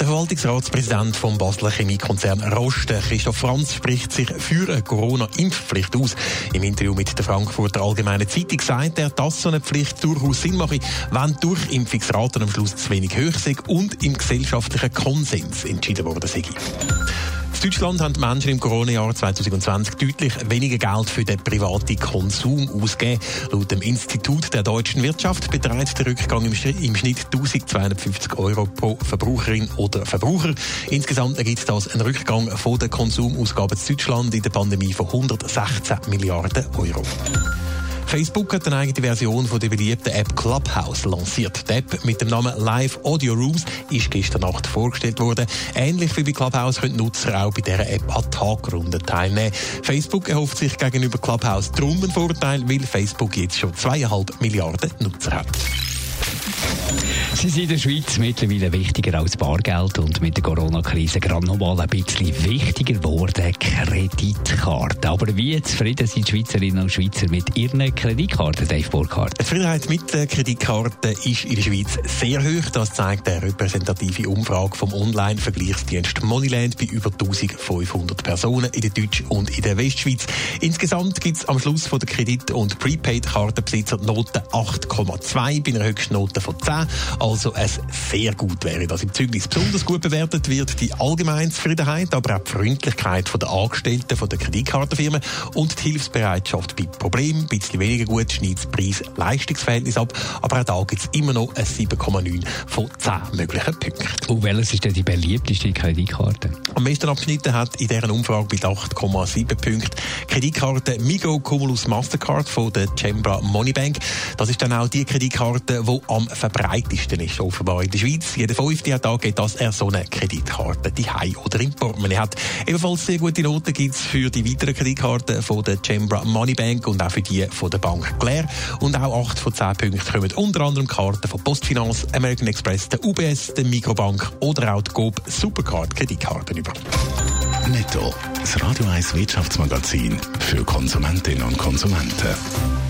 Der Verwaltungsratspräsident vom Basler Chemiekonzern Roste, Christoph Franz, spricht sich für eine Corona-Impfpflicht aus. Im Interview mit der Frankfurter Allgemeinen Zeitung sagt er, dass so eine Pflicht durchaus Sinn mache, wenn die Durchimpfungsraten am Schluss zu wenig hoch sind und im gesellschaftlichen Konsens entschieden worden sei. In Deutschland haben die Menschen im Corona-Jahr 2020 deutlich weniger Geld für den privaten Konsum ausgegeben. Laut dem Institut der deutschen Wirtschaft beträgt der Rückgang im, Schnitt 1250 Euro pro Verbraucherin oder Verbraucher. Insgesamt ergibt das einen Rückgang von den Konsumausgaben in Deutschland in der Pandemie von 116 Milliarden Euro. Facebook hat eine eigene Version von der beliebten App Clubhouse lanciert. Die App mit dem Namen Live Audio Rooms ist gestern Nacht vorgestellt worden. Ähnlich wie bei Clubhouse können Nutzer auch bei dieser App an Tagrunden teilnehmen. Facebook erhofft sich gegenüber Clubhouse drum einen Vorteil, weil Facebook jetzt schon zweieinhalb Milliarden Nutzer hat. Sie sind in der Schweiz mittlerweile wichtiger als Bargeld und mit der Corona-Krise gerade noch mal ein bisschen wichtiger geworden, Kreditkarten. Aber wie zufrieden sind die Schweizerinnen und Schweizer mit ihren Kreditkarten, Dave Burkhardt? Die Zufriedenheit mit den Kreditkarten ist in der Schweiz sehr hoch. Das zeigt eine repräsentative Umfrage vom Online-Vergleichsdienst Moneyland bei über 1500 Personen in der Deutsch- und in der Westschweiz. Insgesamt gibt es am Schluss von der Kredit- und Prepaid-Kartenbesitzer Noten 8,2 bei einer Höchstnote von 10. Also es sehr gut wäre das im Zeugnis. Besonders gut bewertet wird die allgemeine Zufriedenheit, aber auch die Freundlichkeit der Angestellten von der Kreditkartenfirmen und die Hilfsbereitschaft bei Problemen. Ein bisschen weniger gut schneidet das Preis-Leistungsverhältnis ab, aber auch da gibt es immer noch ein 7,9 von 10 möglichen Punkten. Und welches ist denn die beliebteste Kreditkarte? Am meisten abgeschnitten hat in dieser Umfrage mit 8,7 Punkten Kreditkarte Migo Cumulus Mastercard von der Cembra Moneybank. Das ist dann auch die Kreditkarte, die am verbreitesten ist, offenbar in der Schweiz. Jeder fünfte hat angegeben, dass er so eine Kreditkarte die oder im Portemonnaie hat. Ebenfalls sehr gute Noten gibt es für die weiteren Kreditkarten von der Cembra Moneybank und auch für die von der Bank Claire. Und auch 8 von 10 Punkten kommen unter anderem Karten von Postfinance, American Express, der UBS, der Mikrobank oder auch die GOB Supercard Kreditkarten über. Netto, das Radio 1 Wirtschaftsmagazin für Konsumentinnen und Konsumenten.